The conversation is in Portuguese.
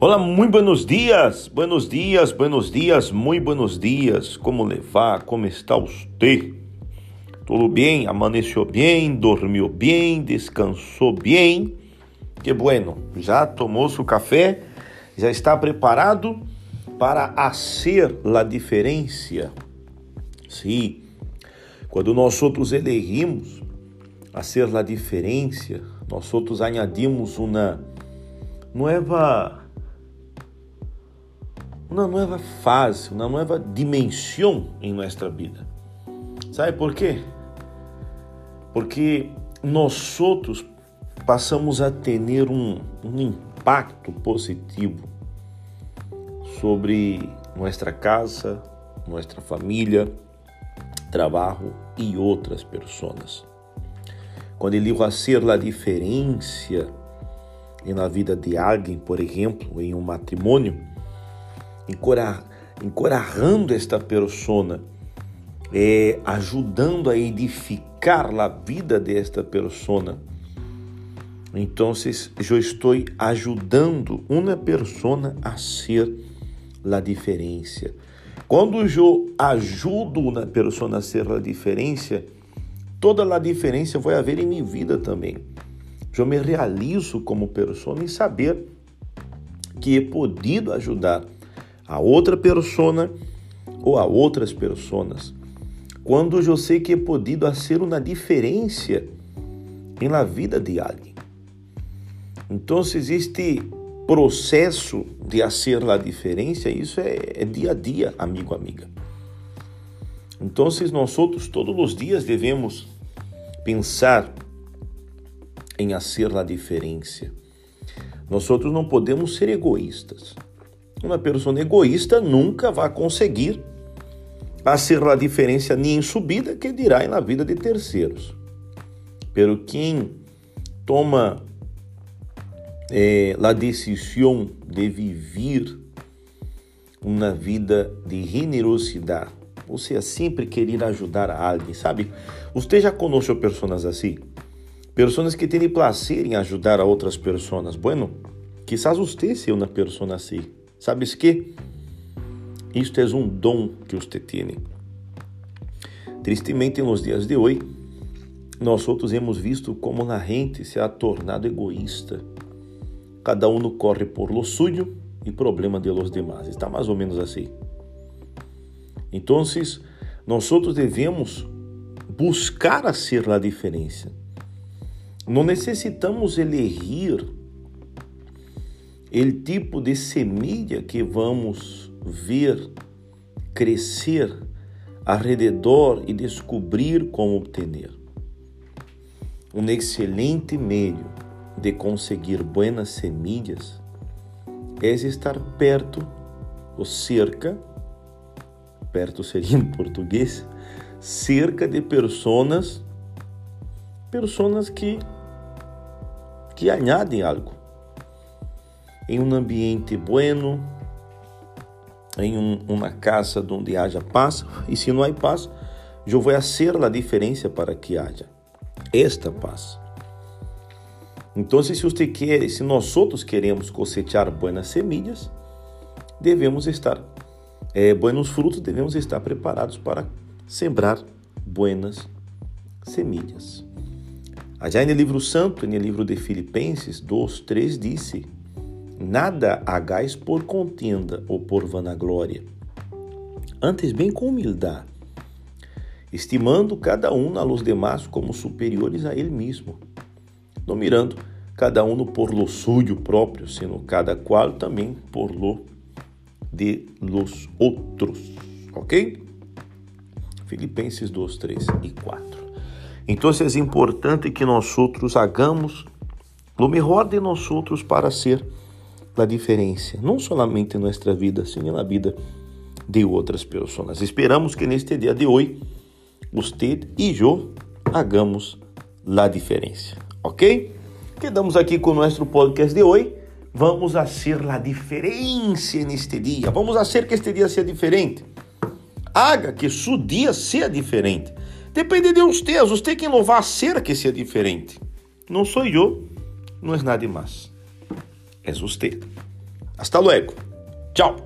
Olá, muito buenos dias, buenos dias, buenos dias, muito buenos dias. Como levar? Como está você? Tudo bem? Amaneceu bem? Dormiu bem? Descansou bem? Que bueno. Já tomou seu café? Já está preparado para fazer a diferença? Sim. Quando nós outros elegimos fazer a diferença, nós outros añadimos uma nova uma nova fase, uma nova dimensão em nossa vida. Sabe por quê? Porque nós outros passamos a ter um, um impacto positivo sobre nossa casa, nossa família, trabalho e outras pessoas. Quando ele vai ser a diferença na vida de alguém, por exemplo, em um matrimônio, encorajando esta persona, é, ajudando a edificar a vida desta persona. Então, eu estou ajudando uma persona a ser a diferença. Quando eu ajudo uma persona a ser a diferença, toda a diferença vai haver em minha vida também. Eu me realizo como persona em saber que he podido ajudar a outra persona ou a outras personas. Quando sei que he podido fazer uma diferença na vida de alguém. Então, existe processo de fazer a diferença, isso é, é dia a dia, amigo, amiga. Então, nós todos os dias devemos pensar em fazer a diferença. Nós não podemos ser egoístas. Uma pessoa egoísta nunca vai conseguir fazer a diferença nem em subida, que dirá na vida de terceiros. Pero quem toma eh, a decisão de viver uma vida de generosidade, ou seja, sempre querer ajudar a alguém, sabe? Você já conheceu pessoas assim? Pessoas que têm prazer em ajudar a outras pessoas. Bueno, quizás você seja uma pessoa assim. Sabes que? Isto é um dom que você tem. Tristemente, nos dias de hoje, nós outros hemos visto como a gente se ha tornado egoísta. Cada um corre por lo suyo e problema de los demás. Está mais ou menos assim. Então, nós outros devemos buscar a ser a diferença. Não necessitamos elegir o tipo de semilha que vamos ver crescer redor e descobrir como obter. Um excelente meio de conseguir buenas semillas é estar perto ou cerca, perto seria em português, cerca de pessoas, pessoas que que añadem algo em um ambiente bueno, em um, uma casa onde haja paz, e se não há paz, eu vou fazer a diferença para que haja esta paz. Então, se você quer, se nós outros queremos cosechar buenas semillas, devemos estar, é, buenos frutos, devemos estar preparados para sembrar buenas semillas. Allá no livro santo, no livro de Filipenses 2, 3, disse Nada hagais por contenda ou por vanaglória, antes bem com humildade, estimando cada um a los demás como superiores a ele mesmo, não mirando cada um por lo suyo próprio, sino cada qual também por lo de los outros. Ok? Filipenses 2, 3 e 4. Então é importante que nós outros hagamos o melhor de nós outros para ser a diferença, não somente em nossa vida, sino na vida de outras pessoas. Esperamos que neste dia de hoje, você e eu hagamos a diferença, ok? Quedamos aqui com o nosso podcast de hoje. Vamos a ser diferença neste dia. Vamos a ser que este dia seja diferente. Haga que seu dia seja diferente. Depende de você. Você quem louvar a ser que seja diferente. Não sou eu, não é nada mais é você. Hasta luego. Tchau.